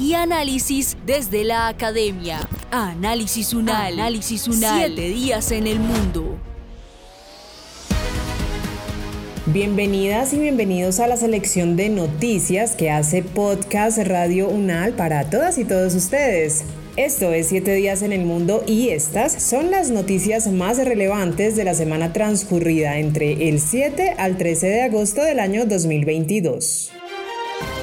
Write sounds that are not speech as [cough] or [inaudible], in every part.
y análisis desde la academia. Análisis Unal. Análisis Unal. Siete días en el mundo. Bienvenidas y bienvenidos a la selección de noticias que hace Podcast Radio Unal para todas y todos ustedes. Esto es 7 días en el mundo y estas son las noticias más relevantes de la semana transcurrida entre el 7 al 13 de agosto del año 2022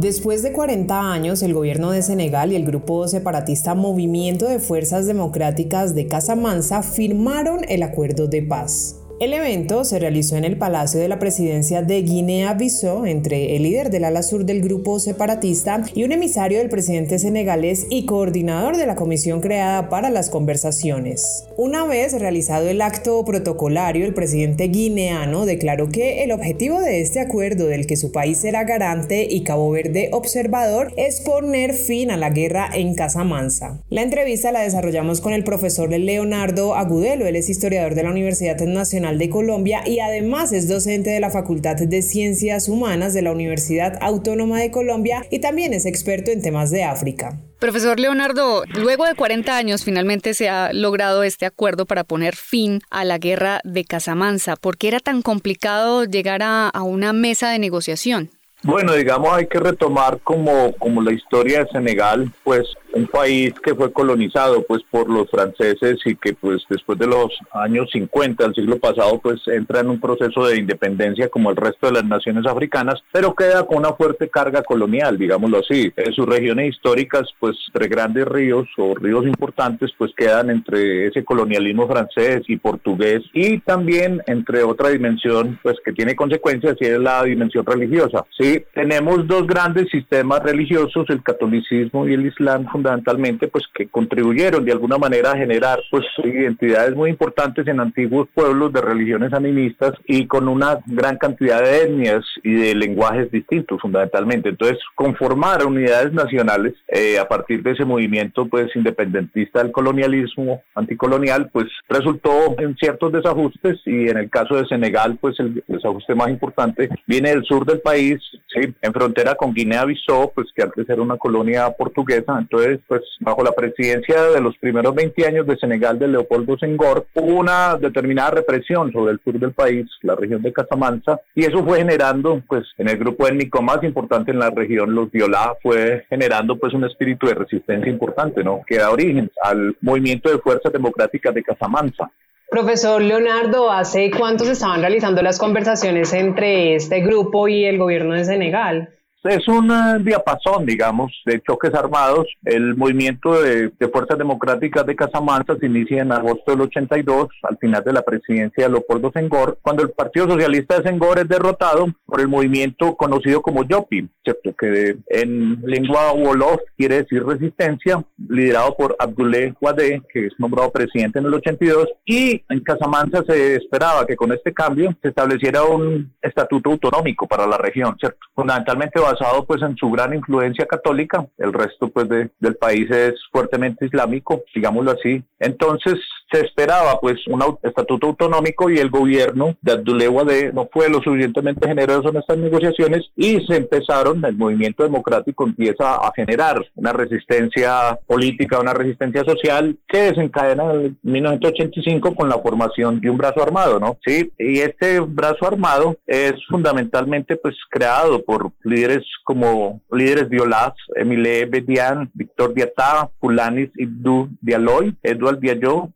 Después de 40 años, el gobierno de Senegal y el grupo separatista Movimiento de Fuerzas Democráticas de Casamansa firmaron el acuerdo de paz. El evento se realizó en el Palacio de la Presidencia de Guinea-Bissau entre el líder del ala sur del grupo separatista y un emisario del presidente senegalés y coordinador de la comisión creada para las conversaciones. Una vez realizado el acto protocolario, el presidente guineano declaró que el objetivo de este acuerdo del que su país será garante y Cabo Verde observador es poner fin a la guerra en Casamansa. La entrevista la desarrollamos con el profesor Leonardo Agudelo, él es historiador de la Universidad Nacional de Colombia y además es docente de la Facultad de Ciencias Humanas de la Universidad Autónoma de Colombia y también es experto en temas de África. Profesor Leonardo, luego de 40 años finalmente se ha logrado este acuerdo para poner fin a la guerra de Casamansa. ¿Por qué era tan complicado llegar a, a una mesa de negociación? Bueno, digamos, hay que retomar como, como la historia de Senegal, pues un país que fue colonizado pues por los franceses y que pues después de los años 50 del siglo pasado pues entra en un proceso de independencia como el resto de las naciones africanas, pero queda con una fuerte carga colonial, digámoslo así. En sus regiones históricas pues entre grandes ríos o ríos importantes pues quedan entre ese colonialismo francés y portugués y también entre otra dimensión pues que tiene consecuencias y es la dimensión religiosa. Sí, tenemos dos grandes sistemas religiosos, el catolicismo y el islam fundamentalmente pues que contribuyeron de alguna manera a generar pues identidades muy importantes en antiguos pueblos de religiones animistas y con una gran cantidad de etnias y de lenguajes distintos fundamentalmente. Entonces conformar unidades nacionales eh, a partir de ese movimiento pues independentista del colonialismo anticolonial pues resultó en ciertos desajustes y en el caso de Senegal pues el desajuste más importante viene del sur del país, ¿sí? en frontera con Guinea-Bissau pues que antes era una colonia portuguesa, entonces pues bajo la presidencia de los primeros 20 años de Senegal de Leopoldo Senghor, hubo una determinada represión sobre el sur del país, la región de Casamansa, y eso fue generando, pues en el grupo étnico más importante en la región, los Violá, fue generando pues un espíritu de resistencia importante, ¿no? Que da origen al movimiento de fuerzas democráticas de Casamansa. Profesor Leonardo, ¿hace cuánto se estaban realizando las conversaciones entre este grupo y el gobierno de Senegal? Es un eh, diapasón, digamos, de choques armados. El movimiento de, Fuerzas Democráticas de Casamanza se inicia en agosto del 82, al final de la presidencia de Leopoldo Senghor, cuando el Partido Socialista de Senghor es derrotado por el movimiento conocido como Yopi, ¿cierto? que en lengua wolof quiere decir resistencia, liderado por Abdoulaye Wade, que es nombrado presidente en el 82, y en Casamanza se esperaba que con este cambio se estableciera un estatuto autonómico para la región, ¿cierto? fundamentalmente basado pues en su gran influencia católica, el resto pues de, del país es fuertemente islámico, digámoslo así. Entonces se esperaba pues un estatuto autonómico y el gobierno de Abdulewa de no fue lo suficientemente generoso en estas negociaciones y se empezaron, el movimiento democrático empieza a generar una resistencia política, una resistencia social que desencadena en 1985 con la formación de un brazo armado, ¿no? Sí, y este brazo armado es fundamentalmente pues creado por líderes como líderes violás, Emile Bedian, Víctor Diatá, Fulanis Ibdu Dialoy, Eduard Diallo.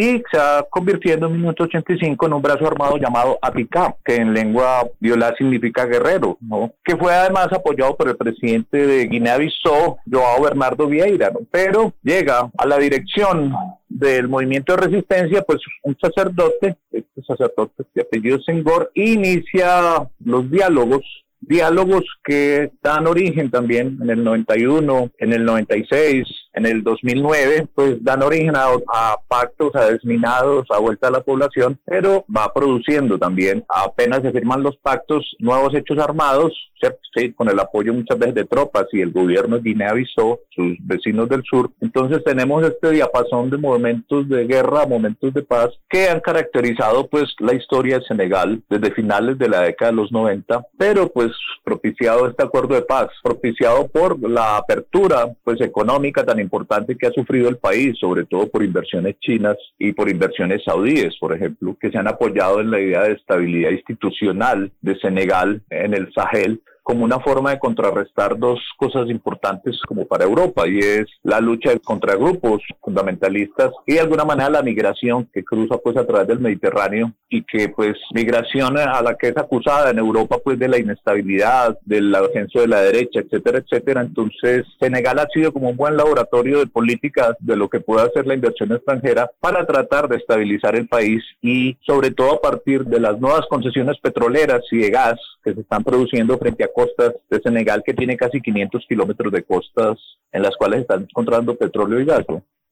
Y se va convirtiendo en 1985 en un brazo armado llamado APICA, que en lengua violá significa guerrero, ¿no? Que fue además apoyado por el presidente de Guinea-Bissau, Joao Bernardo Vieira, ¿no? Pero llega a la dirección del movimiento de resistencia, pues un sacerdote, este sacerdote de apellido Senghor, inicia los diálogos diálogos que dan origen también en el 91, en el 96, en el 2009, pues dan origen a, pactos, a desminados, a vuelta a la población, pero va produciendo también, apenas se firman los pactos, nuevos hechos armados, Con el apoyo muchas veces de tropas y el gobierno de Guinea avisó, sus vecinos del sur. Entonces tenemos este diapasón de momentos de guerra, momentos de paz que han caracterizado pues la historia de Senegal desde finales de la década de los 90, pero pues propiciado este acuerdo de paz, propiciado por la apertura pues económica tan importante que ha sufrido el país, sobre todo por inversiones chinas y por inversiones saudíes, por ejemplo, que se han apoyado en la idea de estabilidad institucional de Senegal en el Sahel como una forma de contrarrestar dos cosas importantes como para Europa y es la lucha contra grupos fundamentalistas y de alguna manera la migración que cruza pues a través del Mediterráneo y que pues migración a la que es acusada en Europa pues de la inestabilidad, del ascenso de la derecha, etcétera, etcétera. Entonces Senegal ha sido como un buen laboratorio de políticas de lo que puede hacer la inversión extranjera para tratar de estabilizar el país y sobre todo a partir de las nuevas concesiones petroleras y de gas que se están produciendo frente a costas de Senegal, que tiene casi 500 kilómetros de costas en las cuales están encontrando petróleo y gas.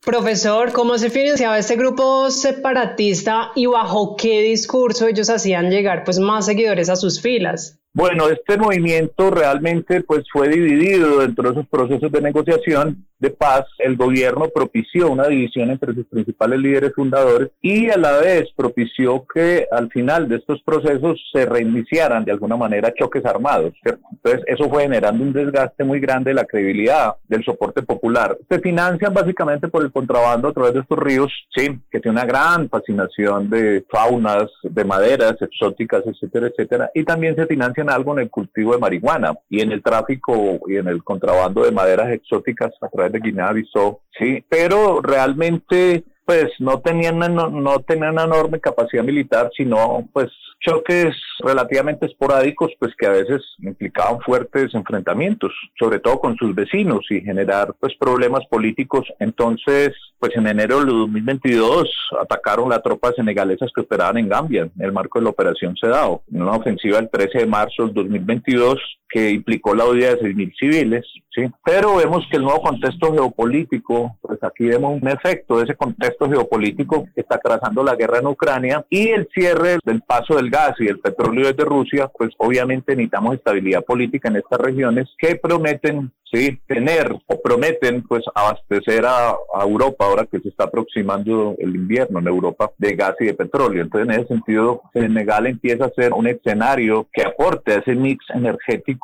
Profesor, ¿cómo se financiaba este grupo separatista y bajo qué discurso ellos hacían llegar pues más seguidores a sus filas? Bueno, este movimiento realmente pues fue dividido dentro de esos procesos de negociación de paz. El gobierno propició una división entre sus principales líderes fundadores y a la vez propició que al final de estos procesos se reiniciaran de alguna manera choques armados. Entonces eso fue generando un desgaste muy grande de la credibilidad del soporte popular. Se financian básicamente por el contrabando a través de estos ríos, sí, que tiene una gran fascinación de faunas, de maderas exóticas, etcétera, etcétera, y también se financian algo en el cultivo de marihuana y en el tráfico y en el contrabando de maderas exóticas a través de Guinea-Bissau, sí, pero realmente pues no tenían, no, no tenían una enorme capacidad militar, sino pues choques relativamente esporádicos, pues que a veces implicaban fuertes enfrentamientos, sobre todo con sus vecinos y generar pues problemas políticos. Entonces, pues en enero de 2022 atacaron las tropas senegalesas que operaban en Gambia en el marco de la operación Sedao, en una ofensiva el 13 de marzo del 2022 que implicó la huida de 6.000 civiles, ¿sí? Pero vemos que el nuevo contexto geopolítico, pues aquí vemos un efecto de ese contexto geopolítico que está trazando la guerra en Ucrania y el cierre del paso del gas y el petróleo desde Rusia, pues obviamente necesitamos estabilidad política en estas regiones que prometen sí tener o prometen pues abastecer a, Europa ahora que se está aproximando el invierno en Europa de gas y de petróleo. Entonces en ese sentido Senegal empieza a ser un escenario que aporte a ese mix energético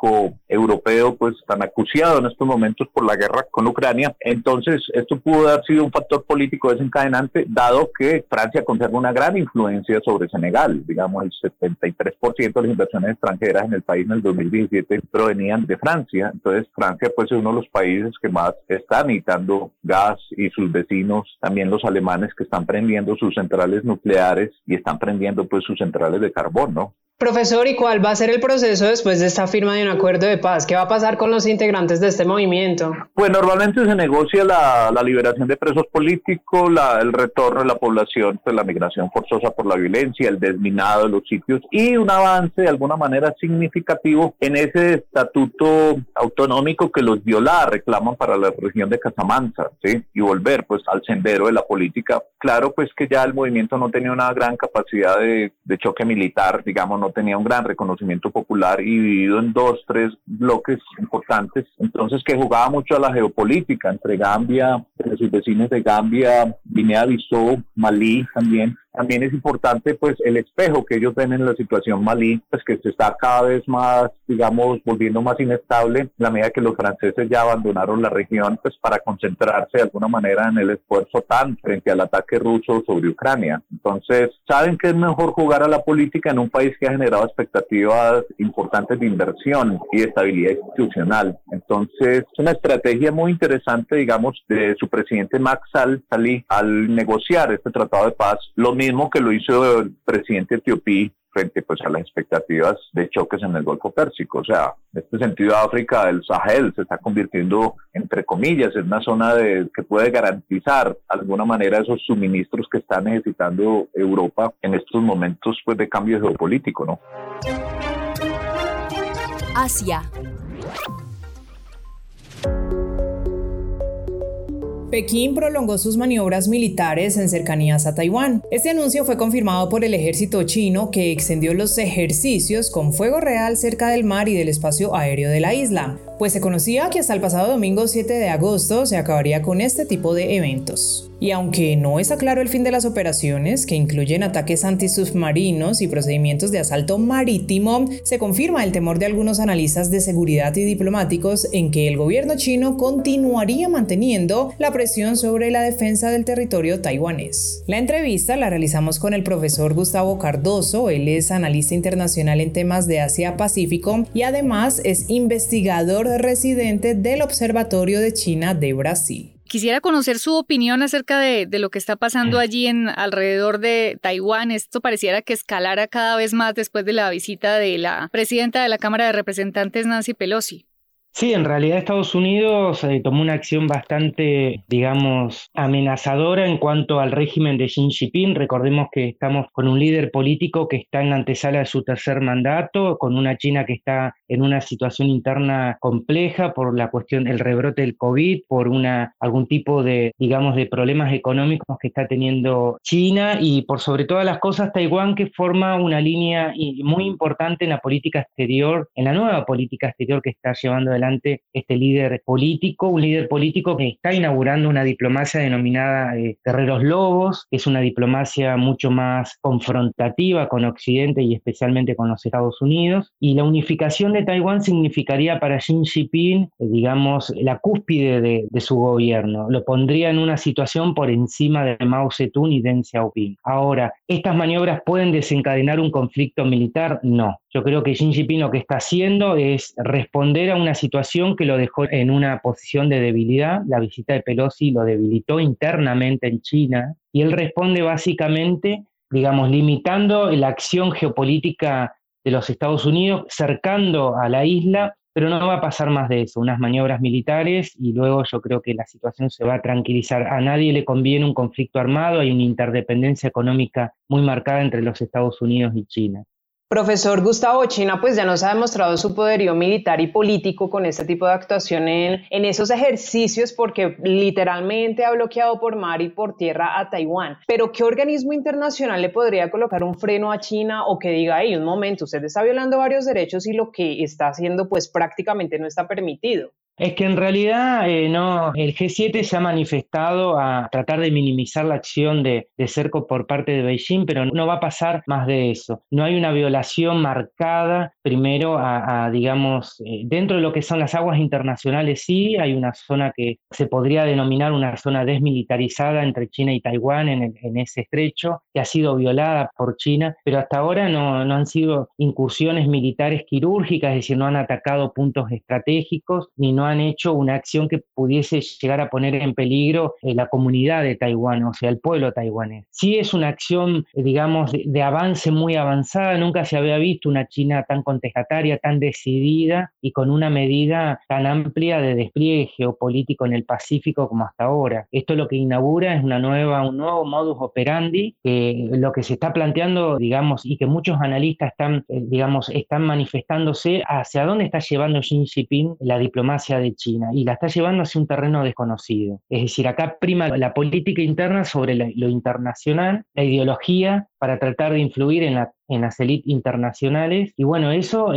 europeo pues tan acuciado en estos momentos por la guerra con Ucrania. Entonces esto pudo haber sido un factor político desencadenante dado que Francia conserva una gran influencia sobre Senegal. Digamos el 73% de las inversiones extranjeras en el país en el 2017 provenían de Francia. Entonces Francia pues es uno de los países que más está necesitando gas y sus vecinos, también los alemanes que están prendiendo sus centrales nucleares y están prendiendo pues sus centrales de carbón, ¿no? Profesor, ¿y cuál va a ser el proceso después de esta firma de un acuerdo de paz? ¿Qué va a pasar con los integrantes de este movimiento? Pues normalmente se negocia la, liberación de presos políticos, el retorno de la población, pues la migración forzosa por la violencia, el desminado de los sitios y un avance de alguna manera significativo en ese estatuto autonómico que los viola reclaman para la región de Casamanza, ¿sí? Y volver pues al sendero de la política. Claro pues que ya el movimiento no tenía una gran capacidad de, de choque militar, digamos, no tenía un gran reconocimiento popular y dividido en dos, tres bloques importantes, entonces que jugaba mucho a la geopolítica entre Gambia, entre sus vecinos de Gambia, Guinea-Bissau, Malí también, también es importante pues el espejo que ellos ven en la situación malí, pues que se está cada vez más, digamos, volviendo más inestable la medida que los franceses ya abandonaron la región pues para concentrarse de alguna manera en el esfuerzo tan frente al ataque ruso sobre Ucrania. Entonces, saben que es mejor jugar a la política en un país que ha generado expectativas importantes de inversión y de estabilidad institucional. Entonces, es una estrategia muy interesante, digamos, de su presidente Max Sall al negociar este tratado de paz. Lo mismo que lo hizo el presidente etiopí frente pues a las expectativas de choques en el Golfo Pérsico. O sea, en este sentido África, el Sahel se está convirtiendo, entre comillas, en una zona de, que puede garantizar de alguna manera esos suministros que está necesitando Europa en estos momentos pues, de cambio geopolítico, ¿no? Asia. Pekín prolongó sus maniobras militares en cercanías a Taiwán. Este anuncio fue confirmado por el ejército chino que extendió los ejercicios con fuego real cerca del mar y del espacio aéreo de la isla, pues se conocía que hasta el pasado domingo 7 de agosto se acabaría con este tipo de eventos. Y aunque no está claro el fin de las operaciones, que incluyen ataques antisubmarinos y procedimientos de asalto marítimo, se confirma el temor de algunos analistas de seguridad y diplomáticos en que el gobierno chino continuaría manteniendo la presión sobre la defensa del territorio taiwanés. La entrevista la realizamos con el profesor Gustavo Cardoso, él es analista internacional en temas de Asia-Pacífico y además es investigador residente del Observatorio de China de Brasil. Quisiera conocer su opinión acerca de, lo que está pasando allí en alrededor de Taiwán. Esto pareciera que escalara cada vez más después de la visita de la presidenta de la Cámara de Representantes, Nancy Pelosi. Sí, en realidad Estados Unidos eh, tomó una acción bastante, digamos, amenazadora en cuanto al régimen de Xi Jinping. Recordemos que estamos con un líder político que está en la antesala de su tercer mandato, con una China que está en una situación interna compleja por la cuestión del rebrote del COVID, por una, algún tipo de, digamos, de problemas económicos que está teniendo China y por sobre todas las cosas Taiwán que forma una línea muy importante en la política exterior, en la nueva política exterior que está llevando adelante este líder político, un líder político que está inaugurando una diplomacia denominada eh, Guerreros Lobos, que es una diplomacia mucho más confrontativa con Occidente y especialmente con los Estados Unidos. Y la unificación de Taiwán significaría para Xi Jinping, eh, digamos, la cúspide de, de, su gobierno. Lo pondría en una situación por encima de Mao Zedong y Deng Xiaoping. Ahora, ¿estas maniobras pueden desencadenar un conflicto militar? No. Yo creo que Xi Jinping lo que está haciendo es responder a una situación que lo dejó en una posición de debilidad. La visita de Pelosi lo debilitó internamente en China y él responde básicamente, digamos, limitando la acción geopolítica de los Estados Unidos, cercando a la isla, pero no va a pasar más de eso, unas maniobras militares y luego yo creo que la situación se va a tranquilizar. A nadie le conviene un conflicto armado, hay una interdependencia económica muy marcada entre los Estados Unidos y China. Profesor Gustavo China, pues ya nos ha demostrado su poderío militar y político con este tipo de actuación en, en, esos ejercicios porque literalmente ha bloqueado por mar y por tierra a Taiwán. Pero ¿qué organismo internacional le podría colocar un freno a China o que diga, ahí un momento, usted está violando varios derechos y lo que está haciendo pues prácticamente no está permitido? Es que en realidad eh, no, el G7 se ha manifestado a tratar de minimizar la acción de, cerco por parte de Beijing, pero no va a pasar más de eso. No hay una violación marcada, primero, a, digamos, eh, dentro de lo que son las aguas internacionales, sí, hay una zona que se podría denominar una zona desmilitarizada entre China y Taiwán en, en ese estrecho, que ha sido violada por China, pero hasta ahora no, no han sido incursiones militares quirúrgicas, es decir, no han atacado puntos estratégicos, ni no han hecho una acción que pudiese llegar a poner en peligro eh, la comunidad de Taiwán, o sea, el pueblo taiwanés. Sí es una acción, eh, digamos, de, avance muy avanzada, nunca se había visto una China tan contestataria, tan decidida y con una medida tan amplia de despliegue geopolítico en el Pacífico como hasta ahora. Esto lo que inaugura es una nueva, un nuevo modus operandi, lo que se está planteando, digamos, y que muchos analistas están, eh, digamos, están manifestándose hacia dónde está llevando Xi Jinping la diplomacia de China y la está llevando hacia un terreno desconocido. Es decir, acá prima la política interna sobre lo internacional, la ideología para tratar de influir en, las élites internacionales. Y bueno, eso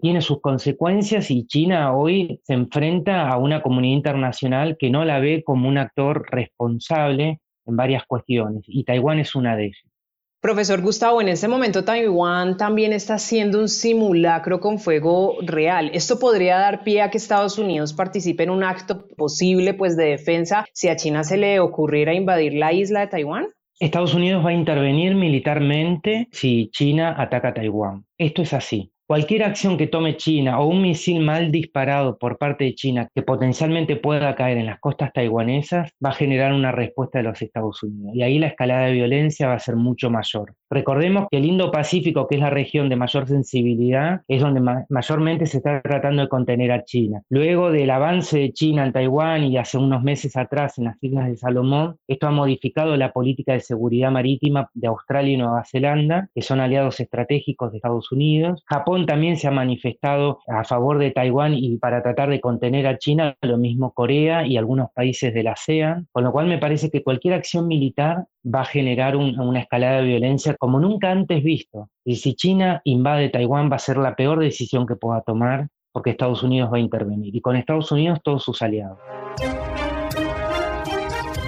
tiene sus consecuencias y China hoy se enfrenta a una comunidad internacional que no la ve como un actor responsable en varias cuestiones y Taiwán es una de ellas. Profesor Gustavo, en este momento Taiwán también está haciendo un simulacro con fuego real. ¿Esto podría dar pie a que Estados Unidos participe en un acto posible pues, de defensa si a China se le ocurriera invadir la isla de Taiwán? Estados Unidos va a intervenir militarmente si China ataca a Taiwán. Esto es así. Cualquier acción que tome China o un misil mal disparado por parte de China que potencialmente pueda caer en las costas taiwanesas va a generar una respuesta de los Estados Unidos. Y ahí la escalada de violencia va a ser mucho mayor. Recordemos que el Indo-Pacífico, que es la región de mayor sensibilidad, es donde mayormente se está tratando de contener a China. Luego del avance de China en Taiwán y hace unos meses atrás en las Islas de Salomón, esto ha modificado la política de seguridad marítima de Australia y Nueva Zelanda, que son aliados estratégicos de Estados Unidos. Japón también se ha manifestado a favor de Taiwán y para tratar de contener a China, lo mismo Corea y algunos países de la ASEAN, con lo cual me parece que cualquier acción militar va a generar una escalada de violencia como nunca antes visto. Y si China invade Taiwán va a ser la peor decisión que pueda tomar porque Estados Unidos va a intervenir y con Estados Unidos todos sus aliados.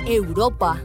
Europa.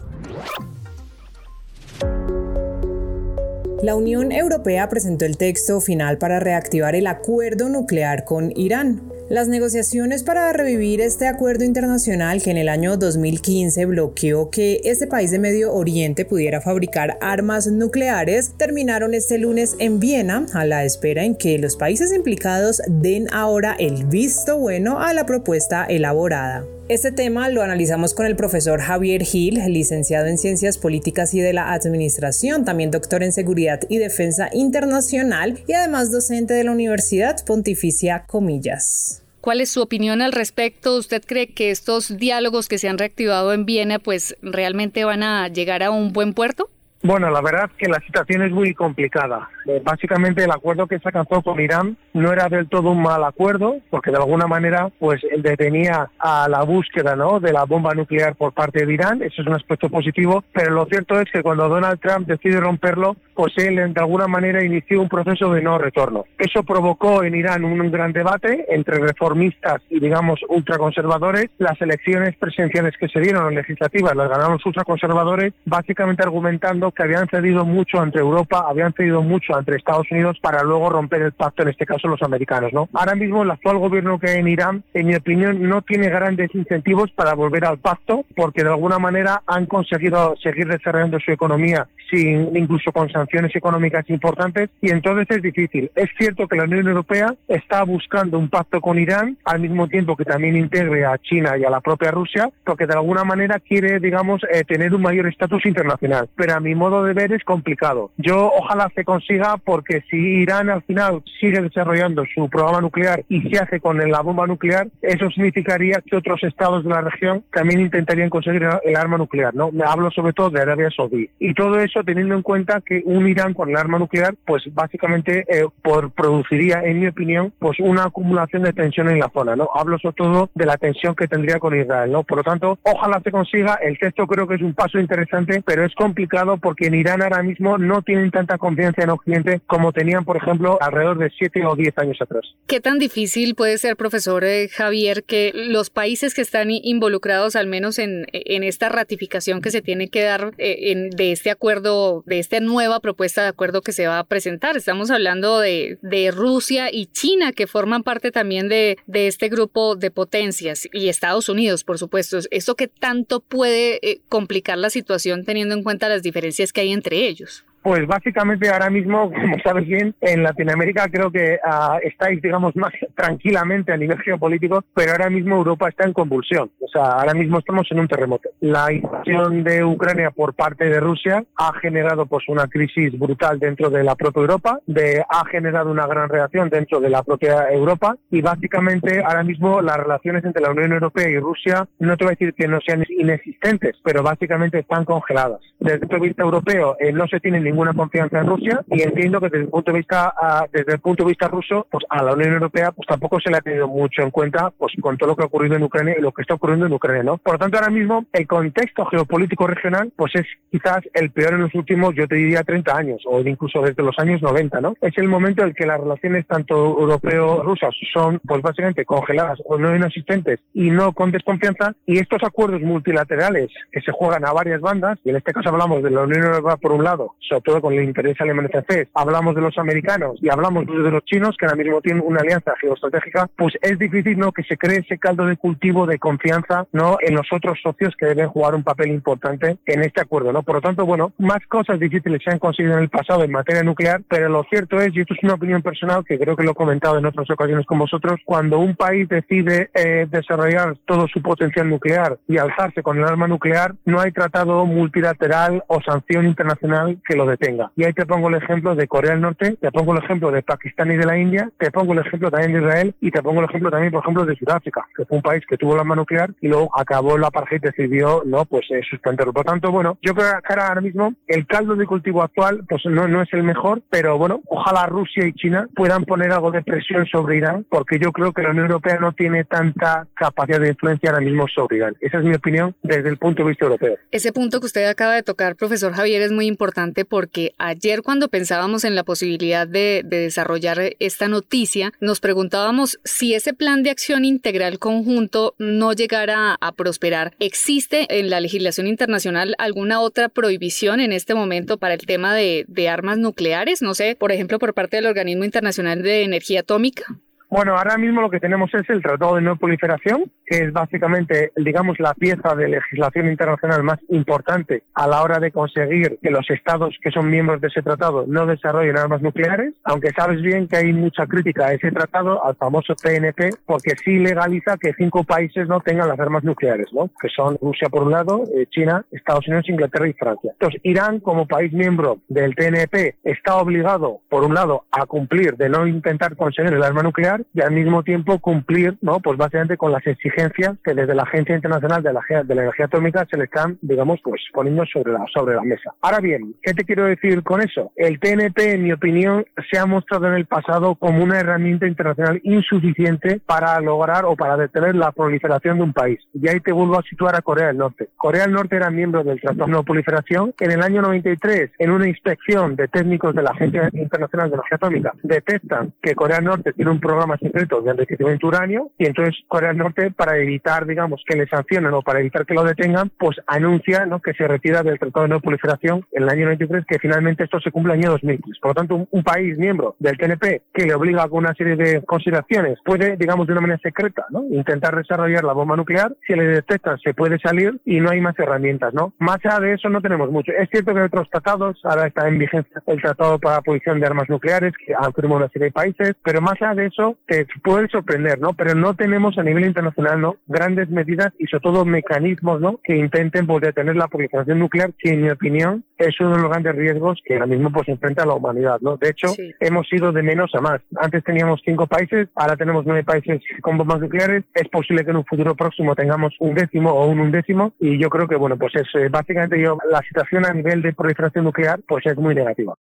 La Unión Europea presentó el texto final para reactivar el acuerdo nuclear con Irán. Las negociaciones para revivir este acuerdo internacional que en el año 2015 bloqueó que este país de Medio Oriente pudiera fabricar armas nucleares terminaron este lunes en Viena a la espera en que los países implicados den ahora el visto bueno a la propuesta elaborada. Este tema lo analizamos con el profesor Javier Gil, licenciado en Ciencias Políticas y de la Administración, también doctor en Seguridad y Defensa Internacional y además docente de la Universidad Pontificia Comillas. ¿Cuál es su opinión al respecto? ¿Usted cree que estos diálogos que se han reactivado en Viena pues realmente van a llegar a un buen puerto? Bueno, la verdad que la situación es muy complicada. Básicamente el acuerdo que se alcanzó con Irán no era del todo un mal acuerdo, porque de alguna manera pues detenía a la búsqueda ¿no? de la bomba nuclear por parte de Irán. Eso es un aspecto positivo, pero lo cierto es que cuando Donald Trump decide romperlo, pues él de alguna manera inició un proceso de no retorno. Eso provocó en Irán un gran debate entre reformistas y digamos ultraconservadores. Las elecciones presidenciales que se dieron, las legislativas, las ganaron los ultraconservadores, básicamente argumentando que habían cedido mucho ante Europa, habían cedido mucho ante Estados Unidos para luego romper el pacto, en este caso los americanos. ¿no? Ahora mismo el actual gobierno que hay en Irán, en mi opinión, no tiene grandes incentivos para volver al pacto, porque de alguna manera han conseguido seguir desarrollando su economía sin incluso con sanciones económicas importantes y entonces es difícil. Es cierto que la Unión Europea está buscando un pacto con Irán al mismo tiempo que también integre a China y a la propia Rusia, porque de alguna manera quiere, digamos, eh, tener un mayor estatus internacional. Pero a mi modo de ver es complicado. Yo ojalá se consiga porque si Irán al final sigue desarrollando su programa nuclear y se hace con la bomba nuclear, eso significaría que otros estados de la región también intentarían conseguir el arma nuclear, ¿no? Hablo sobre todo de Arabia Saudí. Y todo eso teniendo en cuenta que un Irán con el arma nuclear, pues básicamente eh, por, produciría, en mi opinión, pues una acumulación de tensión en la zona, ¿no? Hablo sobre todo de la tensión que tendría con Israel, ¿no? Por lo tanto, ojalá se consiga. El texto creo que es un paso interesante, pero es complicado por porque en Irán ahora mismo no tienen tanta confianza en Occidente como tenían, por ejemplo, alrededor de siete o diez años atrás. ¿Qué tan difícil puede ser, profesor eh, Javier, que los países que están involucrados, al menos en, en esta ratificación que se tiene que dar eh, de este acuerdo, de esta nueva propuesta de acuerdo que se va a presentar? Estamos hablando de, de Rusia y China, que forman parte también de, de, este grupo de potencias, y Estados Unidos, por supuesto. ¿Esto qué tanto puede eh, complicar la situación teniendo en cuenta las diferencias? que hay entre ellos. Pues básicamente ahora mismo, [laughs] como sabes bien, en Latinoamérica creo que uh, estáis, digamos, más [laughs] tranquilamente a nivel geopolítico, pero ahora mismo Europa está en convulsión. O sea, ahora mismo estamos en un terremoto. La invasión de Ucrania por parte de Rusia ha generado pues una crisis brutal dentro de la propia Europa, de, ha generado una gran reacción dentro de la propia Europa y básicamente ahora mismo las relaciones entre la Unión Europea y Rusia, no te voy a decir que no sean inexistentes, pero básicamente están congeladas. Desde el punto de vista europeo eh, no se tiene ninguna confianza en Rusia y entiendo que desde el punto de vista desde el punto de vista ruso, pues a la Unión Europea pues tampoco se le ha tenido mucho en cuenta pues con todo lo que ha ocurrido en Ucrania y lo que está ocurriendo en Ucrania, ¿no? Por lo tanto, ahora mismo el contexto geopolítico regional pues es quizás el peor en los últimos, yo te diría 30 años o incluso desde los años 90, ¿no? Es el momento en el que las relaciones tanto europeo-rusas son pues básicamente congeladas o no inexistentes y no con desconfianza y estos acuerdos multilaterales que se juegan a varias bandas y en este caso hablamos de la Unión Europea por un lado, todo con el interés alemán francés, hablamos de los americanos y hablamos de los chinos que ahora mismo tienen una alianza geoestratégica, pues es difícil no que se cree ese caldo de cultivo de confianza no en los otros socios que deben jugar un papel importante en este acuerdo, ¿no? Por lo tanto, bueno, más cosas difíciles se han conseguido en el pasado en materia nuclear, pero lo cierto es, y esto es una opinión personal que creo que lo he comentado en otras ocasiones con vosotros, cuando un país decide eh, desarrollar todo su potencial nuclear y alzarse con el arma nuclear, no hay tratado multilateral o sanción internacional que lo detenga. Y ahí te pongo el ejemplo de Corea del Norte, te pongo el ejemplo de Pakistán y de la India, te pongo el ejemplo también de Israel y te pongo el ejemplo también, por ejemplo, de Sudáfrica, que fue un país que tuvo la arma nuclear y luego acabó la apartheid y decidió, no, pues eh, suspenderlo. Por tanto, bueno, yo creo que ahora mismo el caldo de cultivo actual, pues no, no es el mejor, pero bueno, ojalá Rusia y China puedan poner algo de presión sobre Irán, porque yo creo que la Unión Europea no tiene tanta capacidad de influencia ahora mismo sobre Irán. Esa es mi opinión desde el punto de vista europeo. Ese punto que usted acaba de tocar, profesor Javier, es muy importante porque ayer cuando pensábamos en la posibilidad de, de desarrollar esta noticia, nos preguntábamos si ese plan de acción integral conjunto no llegara a prosperar. ¿Existe en la legislación internacional alguna otra prohibición en este momento para el tema de, de armas nucleares? No sé, por ejemplo, por parte del Organismo Internacional de Energía Atómica. Bueno, ahora mismo lo que tenemos es el Tratado de No Proliferación, que es básicamente, digamos, la pieza de legislación internacional más importante a la hora de conseguir que los estados que son miembros de ese tratado no desarrollen armas nucleares, aunque sabes bien que hay mucha crítica a ese tratado, al famoso TNP, porque sí legaliza que cinco países no tengan las armas nucleares, ¿no? Que son Rusia por un lado, eh, China, Estados Unidos, Inglaterra y Francia. Entonces, Irán, como país miembro del TNP, está obligado, por un lado, a cumplir de no intentar conseguir el arma nuclear y al mismo tiempo cumplir, ¿no? Pues básicamente con las exigencias que desde la Agencia Internacional de la, de la Energía Atómica se le están, digamos, pues poniendo sobre la, sobre la mesa. Ahora bien, ¿qué te quiero decir con eso? El TNP, en mi opinión, se ha mostrado en el pasado como una herramienta internacional insuficiente para lograr o para detener la proliferación de un país. Y ahí te vuelvo a situar a Corea del Norte. Corea del Norte era miembro del Tratado de No Proliferación. En el año 93, en una inspección de técnicos de la Agencia Internacional de Energía Atómica, detectan que Corea del Norte tiene un programa secretos de enriquecimiento uranio y entonces Corea del Norte para evitar digamos que le sancionen o para evitar que lo detengan pues anuncia ¿no? que se retira del Tratado de No Proliferación en el año 93 que finalmente esto se cumple en el año 2003 por lo tanto un, país miembro del TNP que le obliga con una serie de consideraciones puede digamos de una manera secreta ¿no? intentar desarrollar la bomba nuclear si le detectan se puede salir y no hay más herramientas ¿no? más allá de eso no tenemos mucho es cierto que hay otros tratados ahora está en vigencia el Tratado para la Prohibición de Armas Nucleares que han firmado una serie de países pero más allá de eso te puede sorprender, ¿no? Pero no tenemos a nivel internacional, ¿no? Grandes medidas y sobre todo mecanismos, ¿no? Que intenten pues, detener la proliferación nuclear, que en mi opinión es uno de los grandes riesgos que ahora mismo pues enfrenta a la humanidad, ¿no? De hecho, hemos ido de menos a más. Antes teníamos cinco países, ahora tenemos nueve países con bombas nucleares. Es posible que en un futuro próximo tengamos un décimo o un undécimo y yo creo que, bueno, pues es eh, básicamente yo, la situación a nivel de proliferación nuclear pues es muy negativa.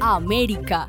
América.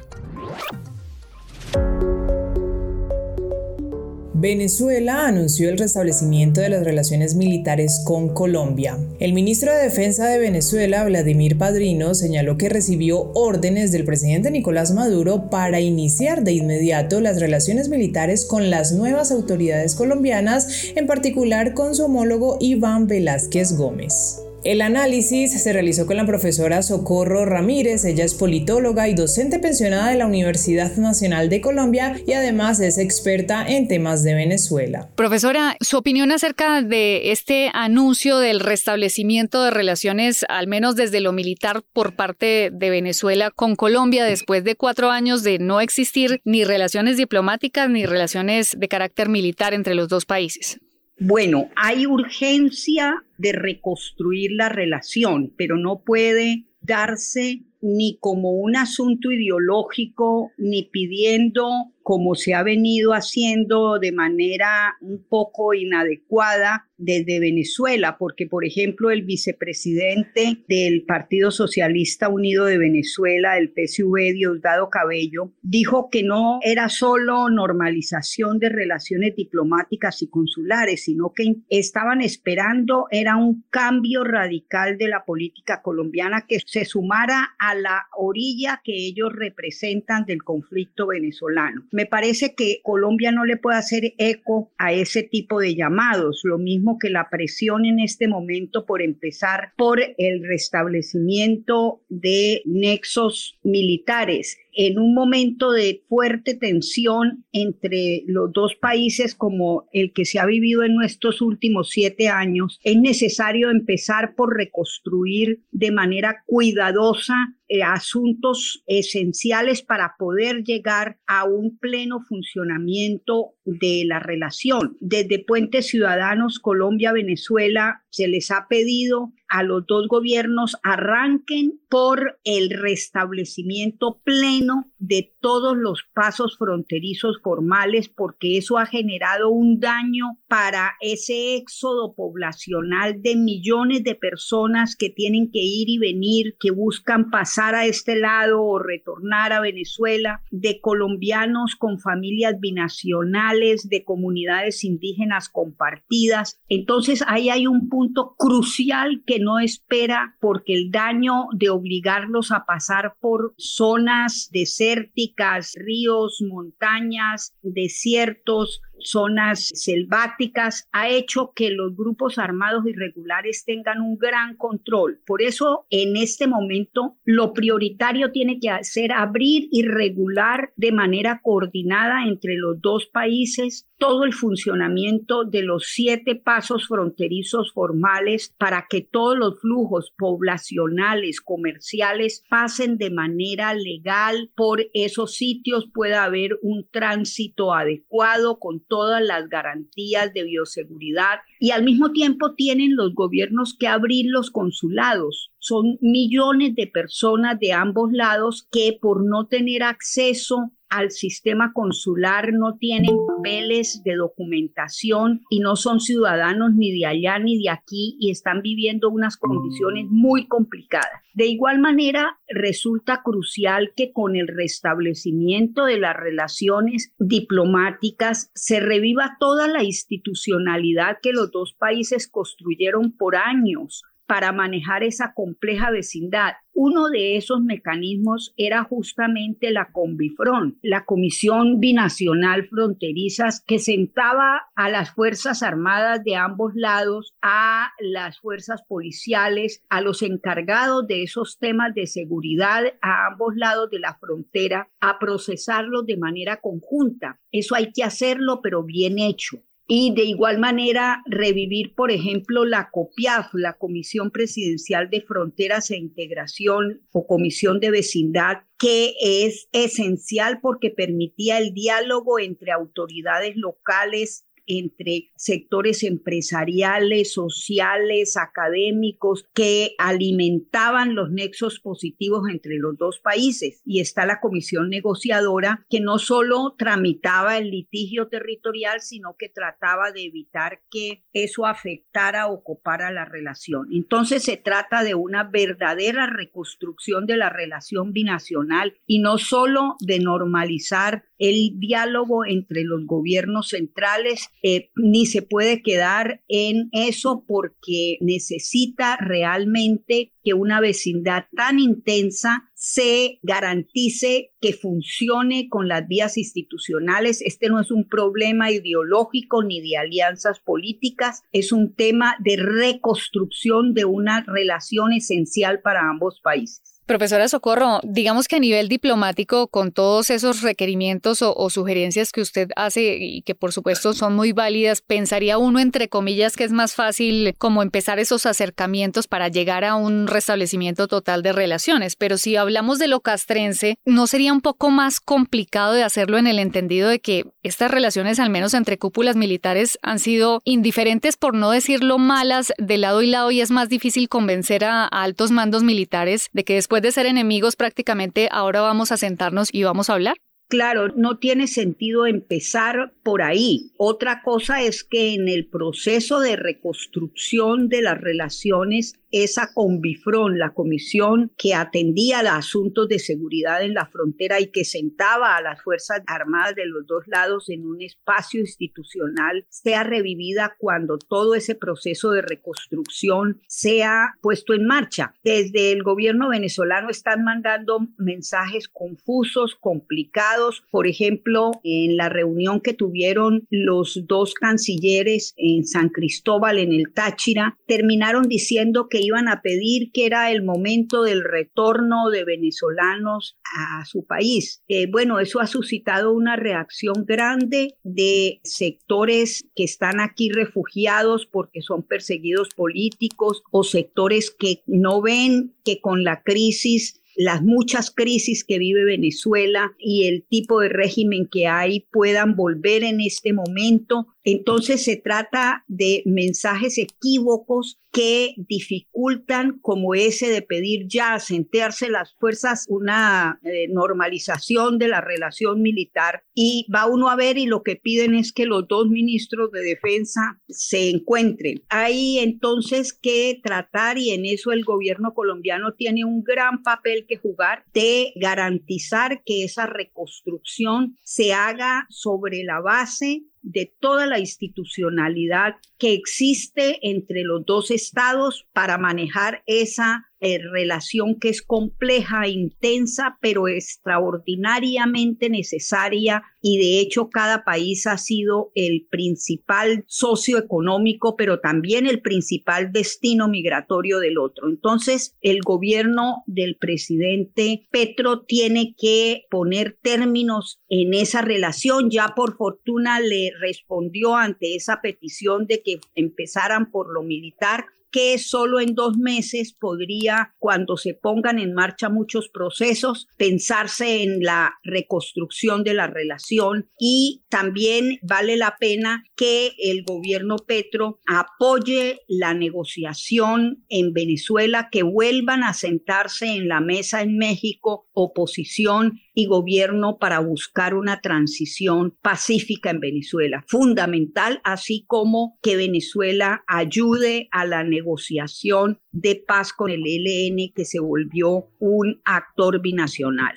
Venezuela anunció el restablecimiento de las relaciones militares con Colombia. El ministro de Defensa de Venezuela, Vladimir Padrino, señaló que recibió órdenes del presidente Nicolás Maduro para iniciar de inmediato las relaciones militares con las nuevas autoridades colombianas, en particular con su homólogo Iván Velázquez Gómez. El análisis se realizó con la profesora Socorro Ramírez, ella es politóloga y docente pensionada de la Universidad Nacional de Colombia y además es experta en temas de Venezuela. Profesora, su opinión acerca de este anuncio del restablecimiento de relaciones, al menos desde lo militar, por parte de Venezuela con Colombia después de cuatro años de no existir ni relaciones diplomáticas ni relaciones de carácter militar entre los dos países. Bueno, hay urgencia de reconstruir la relación, pero no puede darse ni como un asunto ideológico, ni pidiendo como se ha venido haciendo de manera un poco inadecuada desde Venezuela, porque por ejemplo el vicepresidente del Partido Socialista Unido de Venezuela, el PSV, Diosdado Cabello, dijo que no era solo normalización de relaciones diplomáticas y consulares, sino que estaban esperando era un cambio radical de la política colombiana que se sumara a la orilla que ellos representan del conflicto venezolano. Me parece que Colombia no le puede hacer eco a ese tipo de llamados, lo mismo que la presión en este momento por empezar por el restablecimiento de nexos militares. En un momento de fuerte tensión entre los dos países como el que se ha vivido en nuestros últimos siete años, es necesario empezar por reconstruir de manera cuidadosa eh, asuntos esenciales para poder llegar a un pleno funcionamiento de la relación. Desde Puentes Ciudadanos Colombia-Venezuela se les ha pedido a los dos gobiernos arranquen por el restablecimiento pleno de todos los pasos fronterizos formales porque eso ha generado un daño para ese éxodo poblacional de millones de personas que tienen que ir y venir, que buscan pasar a este lado o retornar a Venezuela, de colombianos con familias binacionales, de comunidades indígenas compartidas. Entonces ahí hay un punto crucial que no espera porque el daño de obligarlos a pasar por zonas desérticas, ríos, montañas, desiertos, zonas selváticas, ha hecho que los grupos armados irregulares tengan un gran control. Por eso, en este momento, lo prioritario tiene que ser abrir y regular de manera coordinada entre los dos países todo el funcionamiento de los siete pasos fronterizos formales para que todos los flujos poblacionales, comerciales, pasen de manera legal por esos sitios, pueda haber un tránsito adecuado con todas las garantías de bioseguridad y al mismo tiempo tienen los gobiernos que abrir los consulados. Son millones de personas de ambos lados que por no tener acceso al sistema consular no tienen papeles de documentación y no son ciudadanos ni de allá ni de aquí y están viviendo unas condiciones muy complicadas. De igual manera, resulta crucial que con el restablecimiento de las relaciones diplomáticas se reviva toda la institucionalidad que los dos países construyeron por años para manejar esa compleja vecindad. Uno de esos mecanismos era justamente la Conbifron, la Comisión Binacional Fronterizas, que sentaba a las Fuerzas Armadas de ambos lados, a las fuerzas policiales, a los encargados de esos temas de seguridad a ambos lados de la frontera, a procesarlos de manera conjunta. Eso hay que hacerlo, pero bien hecho. Y de igual manera, revivir, por ejemplo, la COPIAF, la Comisión Presidencial de Fronteras e Integración o Comisión de Vecindad, que es esencial porque permitía el diálogo entre autoridades locales entre sectores empresariales, sociales, académicos, que alimentaban los nexos positivos entre los dos países. Y está la comisión negociadora que no solo tramitaba el litigio territorial, sino que trataba de evitar que eso afectara o copara la relación. Entonces se trata de una verdadera reconstrucción de la relación binacional y no solo de normalizar el diálogo entre los gobiernos centrales eh, ni se puede quedar en eso porque necesita realmente que una vecindad tan intensa se garantice que funcione con las vías institucionales. Este no es un problema ideológico ni de alianzas políticas, es un tema de reconstrucción de una relación esencial para ambos países. Profesora Socorro, digamos que a nivel diplomático, con todos esos requerimientos o, sugerencias que usted hace y que por supuesto son muy válidas, pensaría uno, entre comillas, que es más fácil como empezar esos acercamientos para llegar a un restablecimiento total de relaciones. Pero si hablamos de lo castrense, ¿no sería un poco más complicado de hacerlo en el entendido de que estas relaciones, al menos entre cúpulas militares, han sido indiferentes, por no decirlo malas, de lado y lado y es más difícil convencer a altos mandos militares de que después de ser enemigos prácticamente ahora vamos a sentarnos y vamos a hablar? Claro, no tiene sentido empezar por ahí. Otra cosa es que en el proceso de reconstrucción de las relaciones, esa Convifrón, la comisión que atendía los asuntos de seguridad en la frontera y que sentaba a las Fuerzas Armadas de los dos lados en un espacio institucional, sea revivida cuando todo ese proceso de reconstrucción sea puesto en marcha. Desde el gobierno venezolano están mandando mensajes confusos, complicados. Por ejemplo, en la reunión que tuvieron los dos cancilleres en San Cristóbal, en el Táchira, terminaron diciendo que iban a pedir que era el momento del retorno de venezolanos a su país. Eh, bueno, eso ha suscitado una reacción grande de sectores que están aquí refugiados porque son perseguidos políticos o sectores que no ven que con la crisis las muchas crisis que vive Venezuela y el tipo de régimen que hay puedan volver en este momento entonces se trata de mensajes equívocos que dificultan como ese de pedir ya sentarse las fuerzas una eh, normalización de la relación militar y va uno a ver y lo que piden es que los dos ministros de defensa se encuentren. Hay entonces que tratar y en eso el gobierno colombiano tiene un gran papel que jugar de garantizar que esa reconstrucción se haga sobre la base de toda la institucionalidad que existe entre los dos estados para manejar esa eh, relación que es compleja, intensa, pero extraordinariamente necesaria y de hecho cada país ha sido el principal socio económico, pero también el principal destino migratorio del otro. Entonces, el gobierno del presidente Petro tiene que poner términos en esa relación. Ya por fortuna le respondió ante esa petición de que empezaran por lo militar que solo en dos meses podría, cuando se pongan en marcha muchos procesos, pensarse en la reconstrucción de la relación. Y también vale la pena que el gobierno Petro apoye la negociación en Venezuela, que vuelvan a sentarse en la mesa en México oposición y gobierno para buscar una transición pacífica en Venezuela. Fundamental, así como que Venezuela ayude a la negociación de paz con el ELN que se volvió un actor binacional.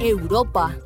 Europa.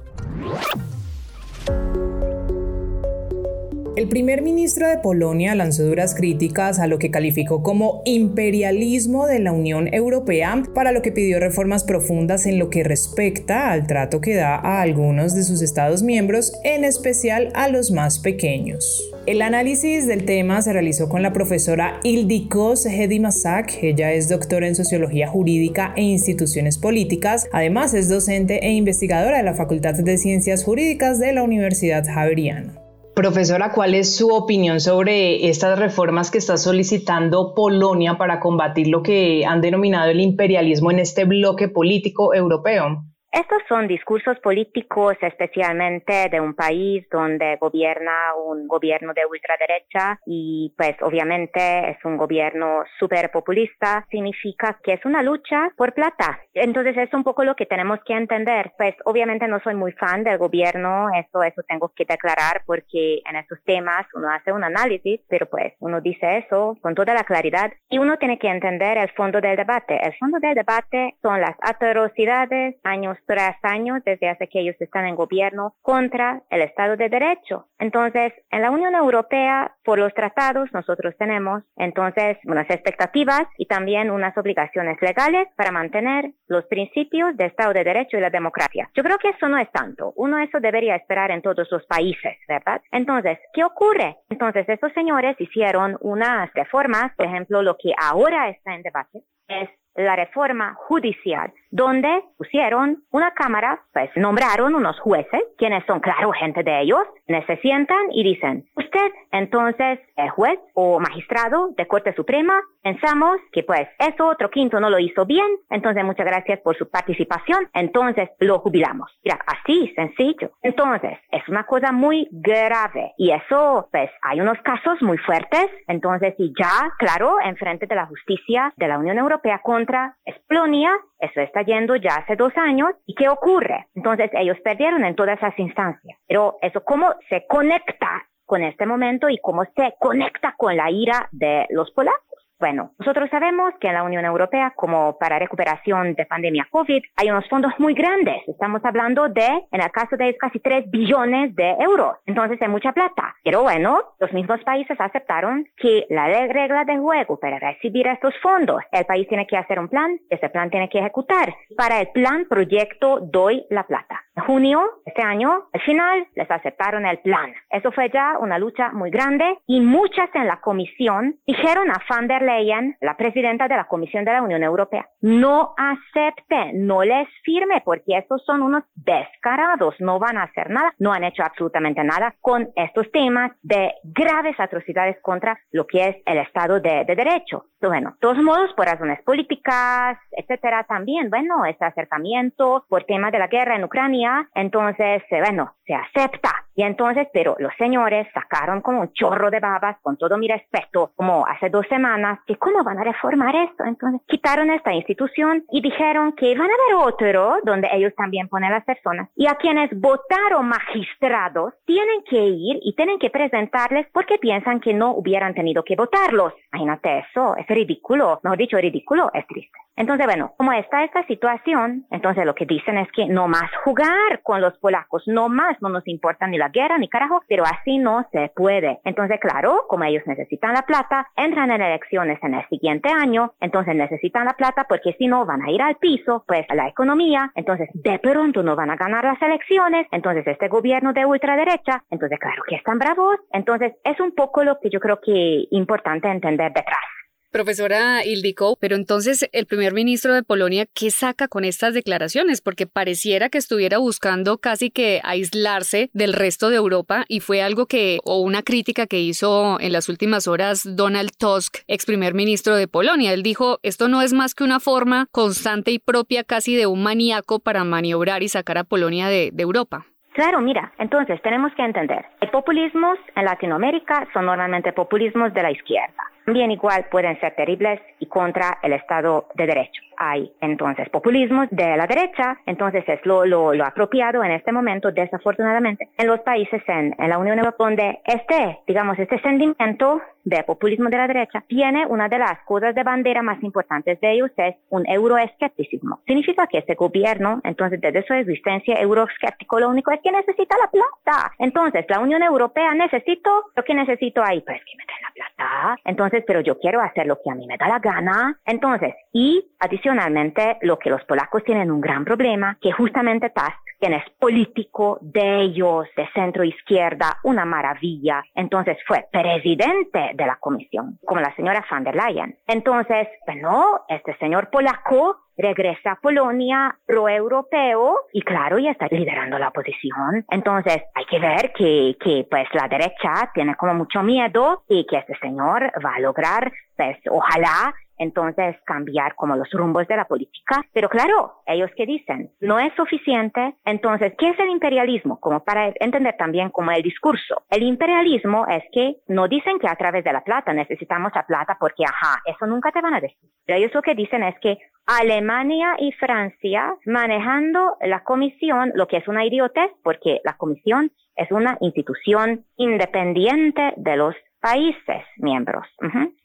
El primer ministro de Polonia lanzó duras críticas a lo que calificó como imperialismo de la Unión Europea, para lo que pidió reformas profundas en lo que respecta al trato que da a algunos de sus Estados miembros, en especial a los más pequeños. El análisis del tema se realizó con la profesora Ildikos Hedimasak. Ella es doctora en Sociología Jurídica e Instituciones Políticas. Además, es docente e investigadora de la Facultad de Ciencias Jurídicas de la Universidad Javeriana. Profesora, ¿cuál es su opinión sobre estas reformas que está solicitando Polonia para combatir lo que han denominado el imperialismo en este bloque político europeo? Estos son discursos políticos especialmente de un país donde gobierna un gobierno de ultraderecha y pues obviamente es un gobierno súper populista, significa que es una lucha por plata. Entonces es un poco lo que tenemos que entender. Pues obviamente no soy muy fan del gobierno, eso, eso tengo que declarar porque en esos temas uno hace un análisis, pero pues uno dice eso con toda la claridad y uno tiene que entender el fondo del debate. El fondo del debate son las atrocidades, años tres años desde hace que ellos están en gobierno contra el Estado de Derecho. Entonces, en la Unión Europea, por los tratados, nosotros tenemos entonces unas expectativas y también unas obligaciones legales para mantener los principios de Estado de Derecho y la democracia. Yo creo que eso no es tanto. Uno eso debería esperar en todos los países, ¿verdad? Entonces, ¿qué ocurre? Entonces, estos señores hicieron unas reformas, por ejemplo, lo que ahora está en debate es la reforma judicial, donde pusieron una cámara, pues nombraron unos jueces, quienes son, claro, gente de ellos, se sientan y dicen, usted entonces es juez o magistrado de Corte Suprema, pensamos que pues eso otro quinto no lo hizo bien, entonces muchas gracias por su participación, entonces lo jubilamos. Mira, así, sencillo. Entonces, es una cosa muy grave y eso, pues hay unos casos muy fuertes, entonces y ya, claro, en frente de la justicia de la Unión Europea contra Esplonia, eso está está yendo ya hace dos años. ¿Y qué ocurre? Entonces ellos perdieron en todas esas instancias. Pero eso, ¿cómo se conecta con este momento y cómo se conecta con la ira de los polacos? Bueno, nosotros sabemos que en la Unión Europea, como para recuperación de pandemia COVID, hay unos fondos muy grandes. Estamos hablando de, en el caso de casi 3 billones de euros. Entonces hay mucha plata. Pero bueno, los mismos países aceptaron que la regla de juego para recibir estos fondos, el país tiene que hacer un plan, ese plan tiene que ejecutar. Para el plan, proyecto, doy la plata. En junio, este año, al final, les aceptaron el plan. Eso fue ya una lucha muy grande y muchas en la comisión dijeron a Van der Leyen, la presidenta de la Comisión de la Unión Europea, no acepte, no les firme, porque estos son unos descarados, no van a hacer nada, no han hecho absolutamente nada con estos temas de graves atrocidades contra lo que es el Estado de, Derecho. bueno, de todos modos, por razones políticas, etcétera, también, bueno, este acercamiento por tema de la guerra en Ucrania, entonces, eh, bueno, se acepta. Y entonces, pero los señores sacaron como un chorro de babas, con todo mi respeto, como hace dos semanas, que cómo van a reformar esto. Entonces quitaron esta institución y dijeron que van a haber otro donde ellos también ponen las personas y a quienes votaron magistrados tienen que ir y tienen que presentarles porque piensan que no hubieran tenido que votarlos. Imagínate eso, es ridículo, mejor dicho, ridículo, es triste. Entonces, bueno, como está esta situación, entonces lo que dicen es que no más jugar con los polacos, no más, no nos importa ni la guerra ni carajo, pero así no se puede. Entonces, claro, como ellos necesitan la plata, entran en elecciones en el siguiente año, entonces necesitan la plata porque si no van a ir al piso, pues a la economía, entonces de pronto no van a ganar las elecciones, entonces este gobierno de ultraderecha, entonces claro que están bravos, entonces es un poco lo que yo creo que es importante entender detrás. Profesora Ildiko, pero entonces el primer ministro de Polonia, ¿qué saca con estas declaraciones? Porque pareciera que estuviera buscando casi que aislarse del resto de Europa y fue algo que, o una crítica que hizo en las últimas horas Donald Tusk, ex primer ministro de Polonia. Él dijo, esto no es más que una forma constante y propia casi de un maníaco para maniobrar y sacar a Polonia de, de Europa. Claro, mira, entonces tenemos que entender, los populismos en Latinoamérica son normalmente populismos de la izquierda. También igual pueden ser terribles y contra el Estado de Derecho hay entonces populismos de la derecha, entonces es lo, lo, lo apropiado en este momento, desafortunadamente, en los países en, en, la Unión Europea, donde este, digamos, este sentimiento de populismo de la derecha tiene una de las cosas de bandera más importantes de ellos, es un euroescepticismo. Significa que este gobierno, entonces, desde su existencia euroescéptico, lo único es que necesita la plata. Entonces, la Unión Europea necesito, lo que necesito ahí, pues que me den la plata. Entonces, pero yo quiero hacer lo que a mí me da la gana. Entonces, y adicionalmente, Adicionalmente, lo que los polacos tienen un gran problema, que justamente Tusk, quien es político de ellos, de centro izquierda, una maravilla, entonces fue presidente de la comisión, como la señora van der Leyen. Entonces, bueno, este señor polaco regresa a Polonia pro-europeo y claro, ya está liderando la oposición. Entonces hay que ver que, que pues la derecha tiene como mucho miedo y que este señor va a lograr, pues ojalá entonces cambiar como los rumbos de la política. Pero claro, ellos que dicen, no es suficiente. Entonces, ¿qué es el imperialismo? Como para entender también como el discurso. El imperialismo es que no dicen que a través de la plata necesitamos la plata porque, ajá, eso nunca te van a decir. Pero ellos lo que dicen es que Alemania y Francia manejando la comisión, lo que es una idiotez, porque la comisión es una institución independiente de los países miembros.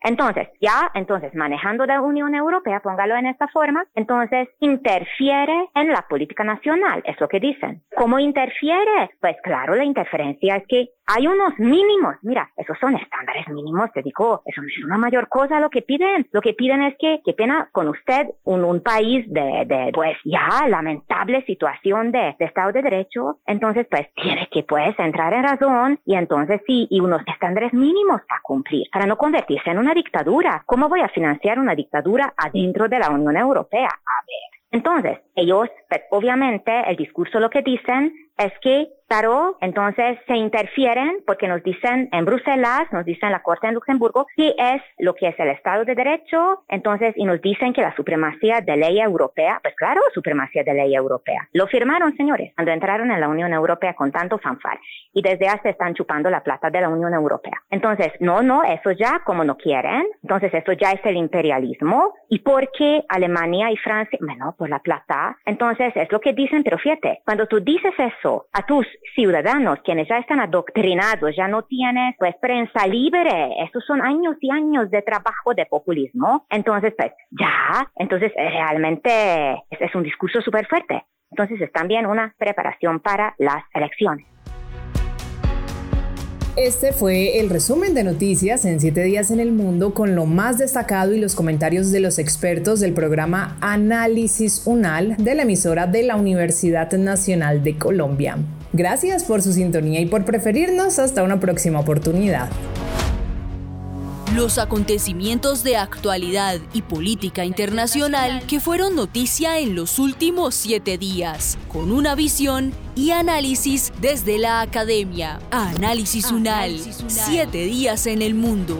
Entonces, ya, entonces, manejando la Unión Europea, póngalo en esta forma, entonces interfiere en la política nacional, es lo que dicen. ¿Cómo interfiere? Pues claro, la interferencia es que hay unos mínimos, mira, esos son estándares mínimos, te digo, eso no es una mayor cosa lo que piden, lo que piden es que, qué pena con usted, un, un país de, de, pues ya, lamentable situación de, de Estado de Derecho, entonces pues tiene que pues entrar en razón y entonces sí, y unos estándares mínimos a cumplir para no convertirse en una dictadura. ¿Cómo voy a financiar una dictadura adentro de la Unión Europea? A ver. Entonces, ellos, pues, obviamente, el discurso lo que dicen es que entonces se interfieren porque nos dicen en Bruselas, nos dicen la Corte en Luxemburgo, que es lo que es el Estado de Derecho, entonces, y nos dicen que la supremacía de ley europea, pues claro, supremacía de ley europea. Lo firmaron, señores, cuando entraron en la Unión Europea con tanto fanfar. Y desde hace están chupando la plata de la Unión Europea. Entonces, no, no, eso ya como no quieren. Entonces, eso ya es el imperialismo. ¿Y por qué Alemania y Francia? Bueno, por la plata. Entonces, es lo que dicen, pero fíjate, cuando tú dices eso a tus ciudadanos quienes ya están adoctrinados, ya no tienen pues prensa libre, esos son años y años de trabajo de populismo, entonces pues ya, entonces eh, realmente es, es un discurso súper fuerte, entonces es también una preparación para las elecciones. Este fue el resumen de noticias en 7 días en el mundo con lo más destacado y los comentarios de los expertos del programa Análisis UNAL de la emisora de la Universidad Nacional de Colombia. Gracias por su sintonía y por preferirnos. Hasta una próxima oportunidad. Los acontecimientos de actualidad y política internacional que fueron noticia en los últimos siete días, con una visión y análisis desde la academia. Análisis UNAL, siete días en el mundo.